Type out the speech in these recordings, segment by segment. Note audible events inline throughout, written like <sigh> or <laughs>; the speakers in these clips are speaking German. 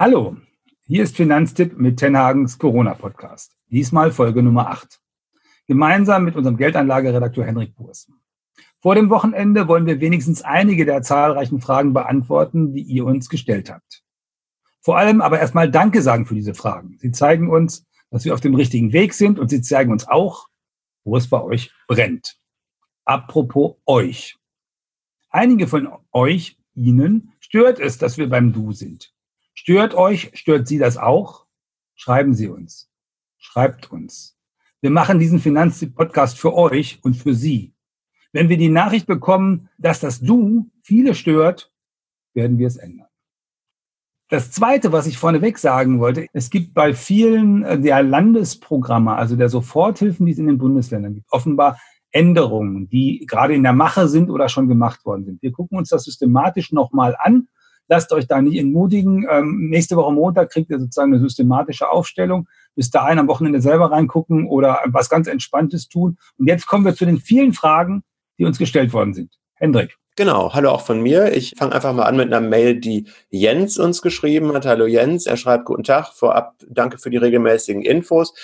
Hallo, hier ist Finanztipp mit Tenhagens Corona-Podcast. Diesmal Folge Nummer 8. Gemeinsam mit unserem Geldanlageredakteur Henrik Burs. Vor dem Wochenende wollen wir wenigstens einige der zahlreichen Fragen beantworten, die ihr uns gestellt habt. Vor allem aber erstmal Danke sagen für diese Fragen. Sie zeigen uns, dass wir auf dem richtigen Weg sind und sie zeigen uns auch, wo es bei euch brennt. Apropos euch. Einige von euch, Ihnen, stört es, dass wir beim Du sind. Stört euch, stört Sie das auch? Schreiben Sie uns. Schreibt uns. Wir machen diesen Finanzpodcast für euch und für Sie. Wenn wir die Nachricht bekommen, dass das Du viele stört, werden wir es ändern. Das Zweite, was ich vorneweg sagen wollte, es gibt bei vielen äh, der Landesprogramme, also der Soforthilfen, die es in den Bundesländern gibt, offenbar Änderungen, die gerade in der Mache sind oder schon gemacht worden sind. Wir gucken uns das systematisch nochmal an. Lasst euch da nicht entmutigen. Ähm, nächste Woche Montag kriegt ihr sozusagen eine systematische Aufstellung. Bis dahin am Wochenende selber reingucken oder was ganz Entspanntes tun. Und jetzt kommen wir zu den vielen Fragen, die uns gestellt worden sind. Hendrik. Genau, hallo auch von mir. Ich fange einfach mal an mit einer Mail, die Jens uns geschrieben hat. Hallo Jens, er schreibt Guten Tag, vorab danke für die regelmäßigen Infos.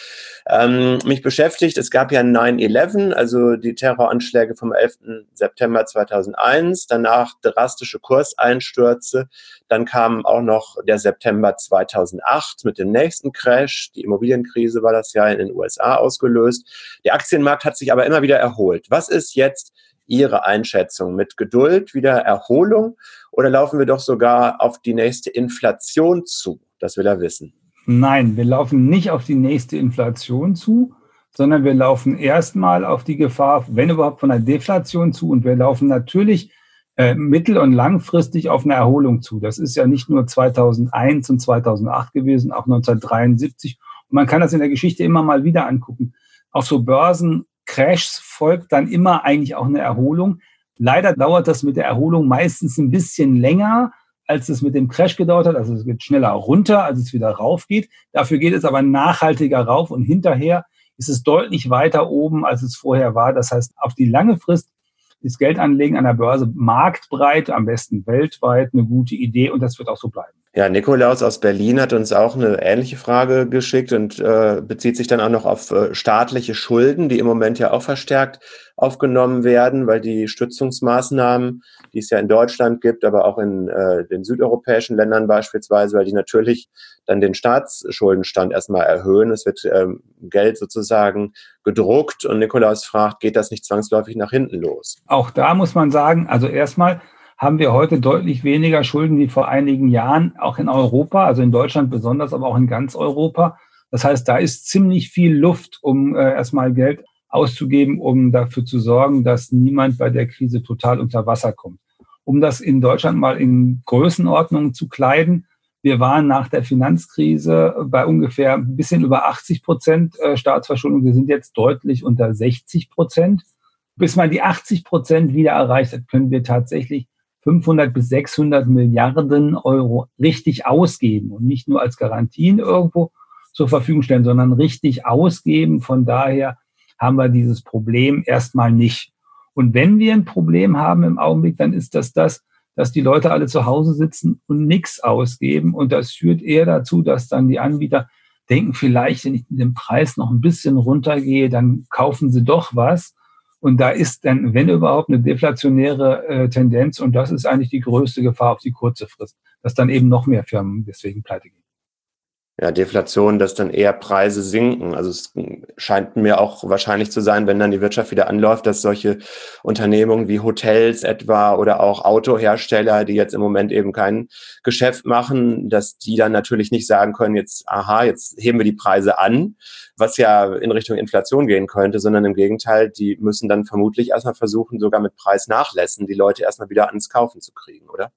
Ähm, mich beschäftigt, es gab ja 9-11, also die Terroranschläge vom 11. September 2001, danach drastische Kurseinstürze, dann kam auch noch der September 2008 mit dem nächsten Crash, die Immobilienkrise war das ja in den USA ausgelöst. Der Aktienmarkt hat sich aber immer wieder erholt. Was ist jetzt Ihre Einschätzung? Mit Geduld wieder Erholung oder laufen wir doch sogar auf die nächste Inflation zu? Das will er wissen. Nein, wir laufen nicht auf die nächste Inflation zu, sondern wir laufen erstmal auf die Gefahr, wenn überhaupt, von einer Deflation zu. Und wir laufen natürlich äh, mittel- und langfristig auf eine Erholung zu. Das ist ja nicht nur 2001 und 2008 gewesen, auch 1973. Und man kann das in der Geschichte immer mal wieder angucken. Auf so Börsen Crashs folgt dann immer eigentlich auch eine Erholung. Leider dauert das mit der Erholung meistens ein bisschen länger, als es mit dem Crash gedauert hat. Also es geht schneller runter, als es wieder rauf geht. Dafür geht es aber nachhaltiger rauf und hinterher ist es deutlich weiter oben, als es vorher war. Das heißt, auf die lange Frist ist Geldanlegen an der Börse marktbreit, am besten weltweit, eine gute Idee und das wird auch so bleiben. Ja, Nikolaus aus Berlin hat uns auch eine ähnliche Frage geschickt und äh, bezieht sich dann auch noch auf äh, staatliche Schulden, die im Moment ja auch verstärkt aufgenommen werden, weil die Stützungsmaßnahmen, die es ja in Deutschland gibt, aber auch in äh, den südeuropäischen Ländern beispielsweise, weil die natürlich dann den Staatsschuldenstand erstmal erhöhen. Es wird ähm, Geld sozusagen gedruckt und Nikolaus fragt, geht das nicht zwangsläufig nach hinten los? Auch da muss man sagen, also erstmal haben wir heute deutlich weniger Schulden wie vor einigen Jahren, auch in Europa, also in Deutschland besonders, aber auch in ganz Europa. Das heißt, da ist ziemlich viel Luft, um äh, erstmal Geld auszugeben, um dafür zu sorgen, dass niemand bei der Krise total unter Wasser kommt. Um das in Deutschland mal in Größenordnungen zu kleiden, wir waren nach der Finanzkrise bei ungefähr ein bisschen über 80 Prozent äh, Staatsverschuldung. Wir sind jetzt deutlich unter 60 Prozent. Bis man die 80 Prozent wieder erreicht hat, können wir tatsächlich 500 bis 600 Milliarden Euro richtig ausgeben und nicht nur als Garantien irgendwo zur Verfügung stellen, sondern richtig ausgeben. Von daher haben wir dieses Problem erstmal nicht. Und wenn wir ein Problem haben im Augenblick, dann ist das das, dass die Leute alle zu Hause sitzen und nichts ausgeben. Und das führt eher dazu, dass dann die Anbieter denken, vielleicht, wenn ich den Preis noch ein bisschen runtergehe, dann kaufen sie doch was. Und da ist dann, wenn überhaupt, eine deflationäre äh, Tendenz. Und das ist eigentlich die größte Gefahr auf die kurze Frist, dass dann eben noch mehr Firmen deswegen pleite gehen ja, Deflation, dass dann eher Preise sinken. Also es scheint mir auch wahrscheinlich zu sein, wenn dann die Wirtschaft wieder anläuft, dass solche Unternehmungen wie Hotels etwa oder auch Autohersteller, die jetzt im Moment eben kein Geschäft machen, dass die dann natürlich nicht sagen können, jetzt, aha, jetzt heben wir die Preise an, was ja in Richtung Inflation gehen könnte, sondern im Gegenteil, die müssen dann vermutlich erstmal versuchen, sogar mit Preisnachlässen die Leute erstmal wieder ans Kaufen zu kriegen, oder?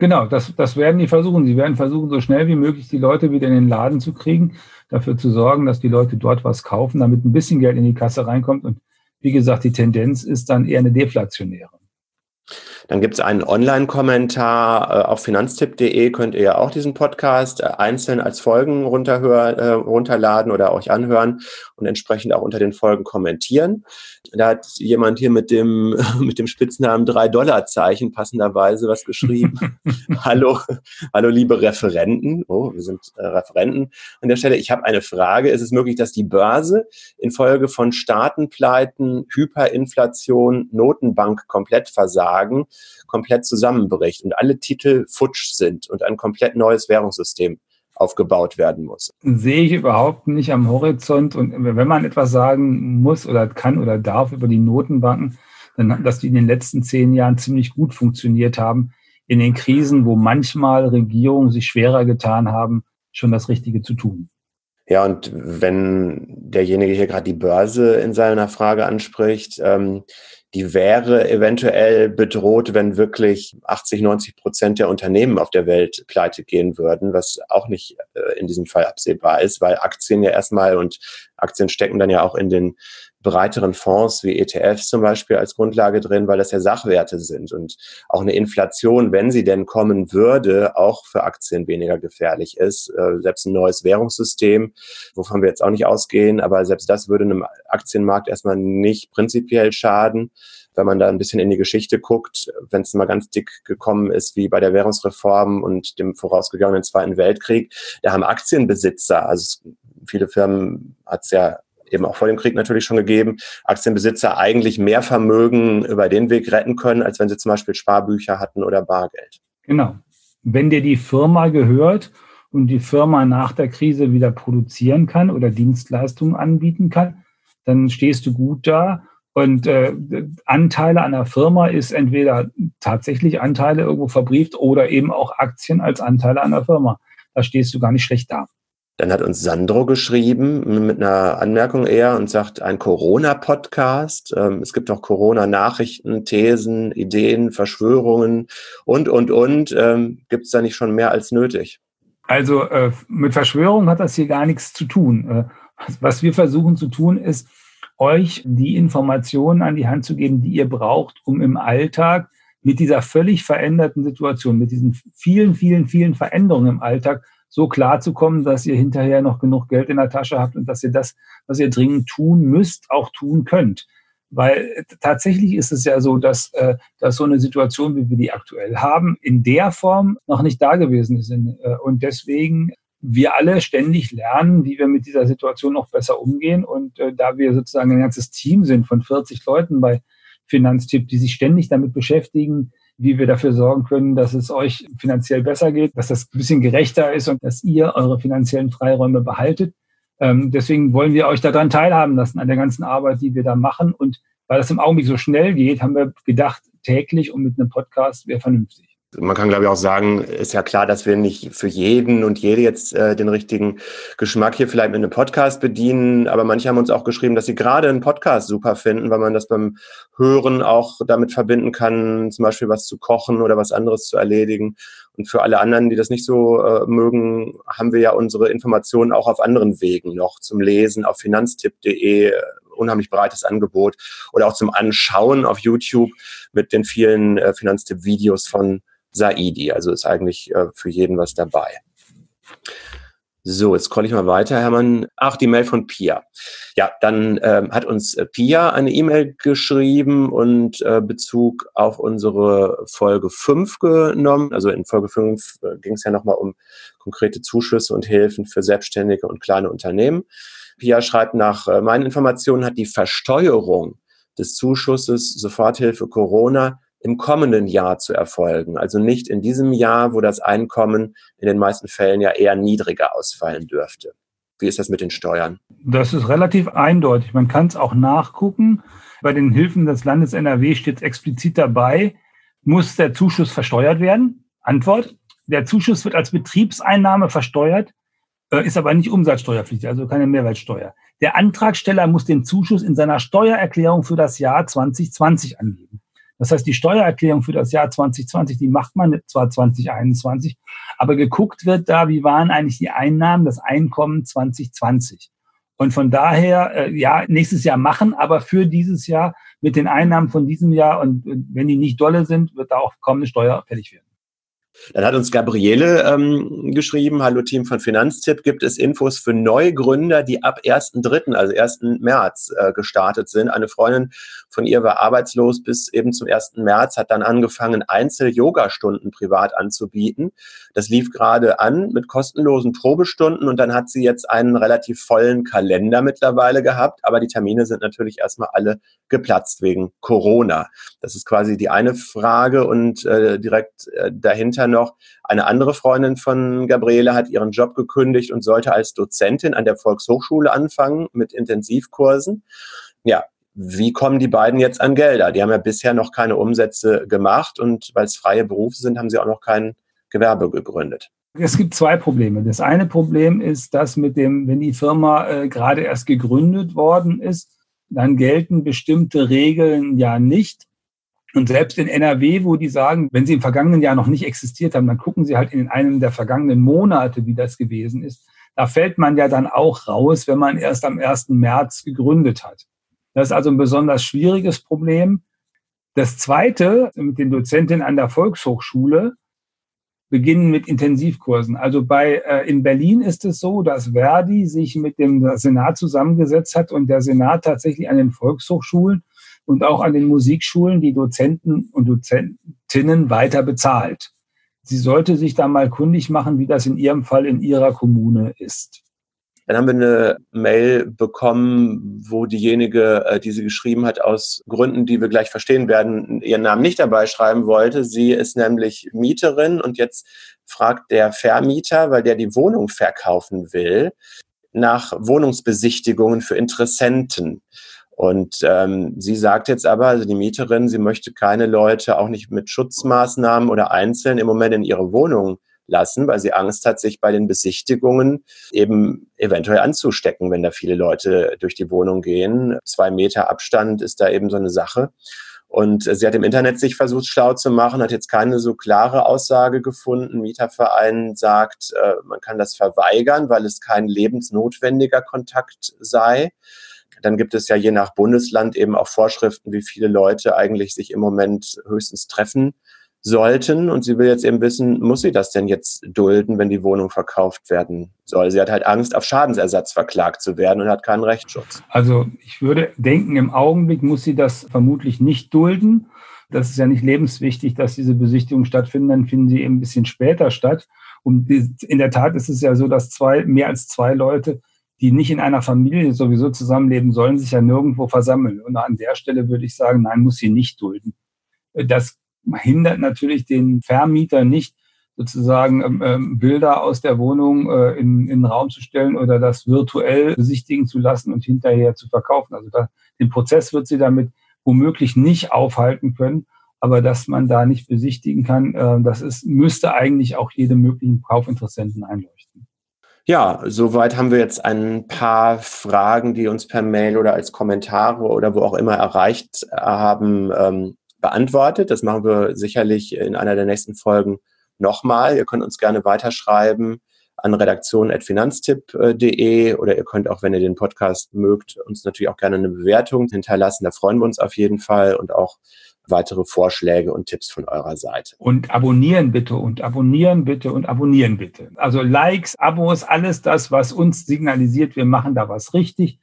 Genau, das, das werden die versuchen. Sie werden versuchen, so schnell wie möglich die Leute wieder in den Laden zu kriegen, dafür zu sorgen, dass die Leute dort was kaufen, damit ein bisschen Geld in die Kasse reinkommt. Und wie gesagt, die Tendenz ist dann eher eine deflationäre. Dann gibt es einen Online-Kommentar äh, auf finanztipp.de, könnt ihr ja auch diesen Podcast äh, einzeln als Folgen runterhör, äh, runterladen oder euch anhören und entsprechend auch unter den Folgen kommentieren. Da hat jemand hier mit dem, <laughs> mit dem Spitznamen 3-Dollar-Zeichen passenderweise was geschrieben. <laughs> hallo, hallo liebe Referenten. Oh, wir sind äh, Referenten an der Stelle. Ich habe eine Frage. Ist es möglich, dass die Börse infolge von Staatenpleiten, Hyperinflation, Notenbank-Komplettversagen komplett zusammenbricht und alle Titel futsch sind und ein komplett neues Währungssystem aufgebaut werden muss. Sehe ich überhaupt nicht am Horizont. Und wenn man etwas sagen muss oder kann oder darf über die Notenbanken, dann, dass die in den letzten zehn Jahren ziemlich gut funktioniert haben, in den Krisen, wo manchmal Regierungen sich schwerer getan haben, schon das Richtige zu tun. Ja, und wenn derjenige hier gerade die Börse in seiner Frage anspricht, ähm, die wäre eventuell bedroht, wenn wirklich 80, 90 Prozent der Unternehmen auf der Welt pleite gehen würden, was auch nicht äh, in diesem Fall absehbar ist, weil Aktien ja erstmal und Aktien stecken dann ja auch in den breiteren Fonds wie ETFs zum Beispiel als Grundlage drin, weil das ja Sachwerte sind und auch eine Inflation, wenn sie denn kommen würde, auch für Aktien weniger gefährlich ist. Äh, selbst ein neues Währungssystem, wovon wir jetzt auch nicht ausgehen, aber selbst das würde einem Aktienmarkt erstmal nicht prinzipiell schaden wenn man da ein bisschen in die Geschichte guckt, wenn es mal ganz dick gekommen ist, wie bei der Währungsreform und dem vorausgegangenen Zweiten Weltkrieg, da haben Aktienbesitzer, also viele Firmen hat es ja eben auch vor dem Krieg natürlich schon gegeben, Aktienbesitzer eigentlich mehr Vermögen über den Weg retten können, als wenn sie zum Beispiel Sparbücher hatten oder Bargeld. Genau. Wenn dir die Firma gehört und die Firma nach der Krise wieder produzieren kann oder Dienstleistungen anbieten kann, dann stehst du gut da. Und äh, Anteile an der Firma ist entweder tatsächlich Anteile irgendwo verbrieft oder eben auch Aktien als Anteile an der Firma. Da stehst du gar nicht schlecht da. Dann hat uns Sandro geschrieben mit einer Anmerkung eher und sagt, ein Corona-Podcast. Ähm, es gibt auch Corona-Nachrichten, Thesen, Ideen, Verschwörungen und, und, und. Ähm, gibt es da nicht schon mehr als nötig? Also äh, mit Verschwörung hat das hier gar nichts zu tun. Äh, was wir versuchen zu tun, ist, euch die Informationen an die Hand zu geben, die ihr braucht, um im Alltag mit dieser völlig veränderten Situation, mit diesen vielen, vielen, vielen Veränderungen im Alltag so klar zu kommen, dass ihr hinterher noch genug Geld in der Tasche habt und dass ihr das, was ihr dringend tun müsst, auch tun könnt. Weil tatsächlich ist es ja so, dass, äh, dass so eine Situation, wie wir die aktuell haben, in der Form noch nicht da gewesen ist. Äh, und deswegen wir alle ständig lernen, wie wir mit dieser Situation noch besser umgehen. Und äh, da wir sozusagen ein ganzes Team sind von 40 Leuten bei Finanztipp, die sich ständig damit beschäftigen, wie wir dafür sorgen können, dass es euch finanziell besser geht, dass das ein bisschen gerechter ist und dass ihr eure finanziellen Freiräume behaltet. Ähm, deswegen wollen wir euch daran teilhaben lassen, an der ganzen Arbeit, die wir da machen. Und weil das im Augenblick so schnell geht, haben wir gedacht, täglich und mit einem Podcast wäre vernünftig. Man kann, glaube ich, auch sagen, ist ja klar, dass wir nicht für jeden und jede jetzt äh, den richtigen Geschmack hier vielleicht mit einem Podcast bedienen. Aber manche haben uns auch geschrieben, dass sie gerade einen Podcast super finden, weil man das beim Hören auch damit verbinden kann, zum Beispiel was zu kochen oder was anderes zu erledigen. Und für alle anderen, die das nicht so äh, mögen, haben wir ja unsere Informationen auch auf anderen Wegen noch zum Lesen auf finanztipp.de unheimlich breites Angebot oder auch zum Anschauen auf YouTube mit den vielen äh, Finanztipp-Videos von Saidi. Also ist eigentlich äh, für jeden was dabei. So, jetzt scroll ich mal weiter, Hermann. Ach, die Mail von Pia. Ja, dann ähm, hat uns äh, Pia eine E-Mail geschrieben und äh, Bezug auf unsere Folge 5 genommen. Also in Folge 5 äh, ging es ja nochmal um konkrete Zuschüsse und Hilfen für Selbstständige und kleine Unternehmen. Pia schreibt, nach äh, meinen Informationen hat die Versteuerung des Zuschusses Soforthilfe Corona im kommenden Jahr zu erfolgen. Also nicht in diesem Jahr, wo das Einkommen in den meisten Fällen ja eher niedriger ausfallen dürfte. Wie ist das mit den Steuern? Das ist relativ eindeutig. Man kann es auch nachgucken. Bei den Hilfen des Landes NRW steht explizit dabei, muss der Zuschuss versteuert werden? Antwort, der Zuschuss wird als Betriebseinnahme versteuert, äh, ist aber nicht umsatzsteuerpflichtig, also keine Mehrwertsteuer. Der Antragsteller muss den Zuschuss in seiner Steuererklärung für das Jahr 2020 angeben. Das heißt, die Steuererklärung für das Jahr 2020, die macht man zwar 2021, aber geguckt wird da, wie waren eigentlich die Einnahmen, das Einkommen 2020. Und von daher, äh, ja, nächstes Jahr machen, aber für dieses Jahr mit den Einnahmen von diesem Jahr und wenn die nicht dolle sind, wird da auch kaum eine Steuer fällig werden. Dann hat uns Gabriele ähm, geschrieben, hallo Team von Finanztipp, gibt es Infos für Neugründer, die ab 1.3., also 1. März äh, gestartet sind. Eine Freundin von ihr war arbeitslos bis eben zum 1. März, hat dann angefangen, Einzel-Yoga-Stunden privat anzubieten. Das lief gerade an mit kostenlosen Probestunden und dann hat sie jetzt einen relativ vollen Kalender mittlerweile gehabt, aber die Termine sind natürlich erstmal alle geplatzt wegen Corona. Das ist quasi die eine Frage und äh, direkt äh, dahinter noch eine andere Freundin von Gabriele hat ihren Job gekündigt und sollte als Dozentin an der Volkshochschule anfangen mit Intensivkursen. Ja, wie kommen die beiden jetzt an Gelder? Die haben ja bisher noch keine Umsätze gemacht und weil es freie Berufe sind, haben sie auch noch kein Gewerbe gegründet. Es gibt zwei Probleme. Das eine Problem ist, dass mit dem, wenn die Firma äh, gerade erst gegründet worden ist, dann gelten bestimmte Regeln ja nicht. Und selbst in NRW, wo die sagen, wenn sie im vergangenen Jahr noch nicht existiert haben, dann gucken sie halt in einem der vergangenen Monate, wie das gewesen ist. Da fällt man ja dann auch raus, wenn man erst am 1. März gegründet hat. Das ist also ein besonders schwieriges Problem. Das zweite, mit den Dozentinnen an der Volkshochschule, beginnen mit Intensivkursen. Also bei äh, in Berlin ist es so, dass Verdi sich mit dem Senat zusammengesetzt hat und der Senat tatsächlich an den Volkshochschulen und auch an den Musikschulen die Dozenten und Dozentinnen weiter bezahlt. Sie sollte sich da mal kundig machen, wie das in ihrem Fall in ihrer Kommune ist. Dann haben wir eine Mail bekommen, wo diejenige, äh, die sie geschrieben hat, aus Gründen, die wir gleich verstehen werden, ihren Namen nicht dabei schreiben wollte. Sie ist nämlich Mieterin und jetzt fragt der Vermieter, weil der die Wohnung verkaufen will, nach Wohnungsbesichtigungen für Interessenten. Und ähm, sie sagt jetzt aber, also die Mieterin, sie möchte keine Leute auch nicht mit Schutzmaßnahmen oder einzeln im Moment in ihre Wohnung lassen, weil sie Angst hat, sich bei den Besichtigungen eben eventuell anzustecken, wenn da viele Leute durch die Wohnung gehen. Zwei Meter Abstand ist da eben so eine Sache. Und sie hat im Internet sich versucht, schlau zu machen, hat jetzt keine so klare Aussage gefunden. Mieterverein sagt, äh, man kann das verweigern, weil es kein lebensnotwendiger Kontakt sei. Dann gibt es ja je nach Bundesland eben auch Vorschriften, wie viele Leute eigentlich sich im Moment höchstens treffen sollten. Und sie will jetzt eben wissen, muss sie das denn jetzt dulden, wenn die Wohnung verkauft werden soll? Sie hat halt Angst, auf Schadensersatz verklagt zu werden und hat keinen Rechtsschutz. Also ich würde denken, im Augenblick muss sie das vermutlich nicht dulden. Das ist ja nicht lebenswichtig, dass diese Besichtigungen stattfinden, dann finden sie eben ein bisschen später statt. Und in der Tat ist es ja so, dass zwei, mehr als zwei Leute, die nicht in einer Familie sowieso zusammenleben sollen, sich ja nirgendwo versammeln. Und an der Stelle würde ich sagen, nein, muss sie nicht dulden. Das hindert natürlich den Vermieter nicht, sozusagen ähm, ähm, Bilder aus der Wohnung äh, in, in den Raum zu stellen oder das virtuell besichtigen zu lassen und hinterher zu verkaufen. Also da, den Prozess wird sie damit womöglich nicht aufhalten können, aber dass man da nicht besichtigen kann, äh, das ist, müsste eigentlich auch jedem möglichen Kaufinteressenten einleuchten. Ja, soweit haben wir jetzt ein paar Fragen, die uns per Mail oder als Kommentare oder wo auch immer erreicht haben, ähm, beantwortet. Das machen wir sicherlich in einer der nächsten Folgen nochmal. Ihr könnt uns gerne weiterschreiben an redaktion.finanztipp.de oder ihr könnt auch, wenn ihr den Podcast mögt, uns natürlich auch gerne eine Bewertung hinterlassen. Da freuen wir uns auf jeden Fall und auch weitere Vorschläge und Tipps von eurer Seite. Und abonnieren bitte und abonnieren bitte und abonnieren bitte. Also Likes, Abos, alles das, was uns signalisiert, wir machen da was richtig.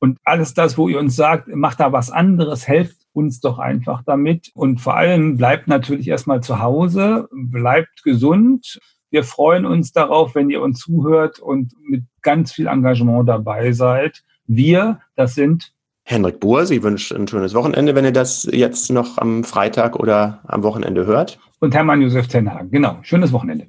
Und alles das, wo ihr uns sagt, macht da was anderes, helft uns doch einfach damit. Und vor allem bleibt natürlich erstmal zu Hause, bleibt gesund. Wir freuen uns darauf, wenn ihr uns zuhört und mit ganz viel Engagement dabei seid. Wir, das sind Henrik Buhr, Sie wünscht ein schönes Wochenende, wenn ihr das jetzt noch am Freitag oder am Wochenende hört. Und Hermann Josef Tenhagen, genau. Schönes Wochenende.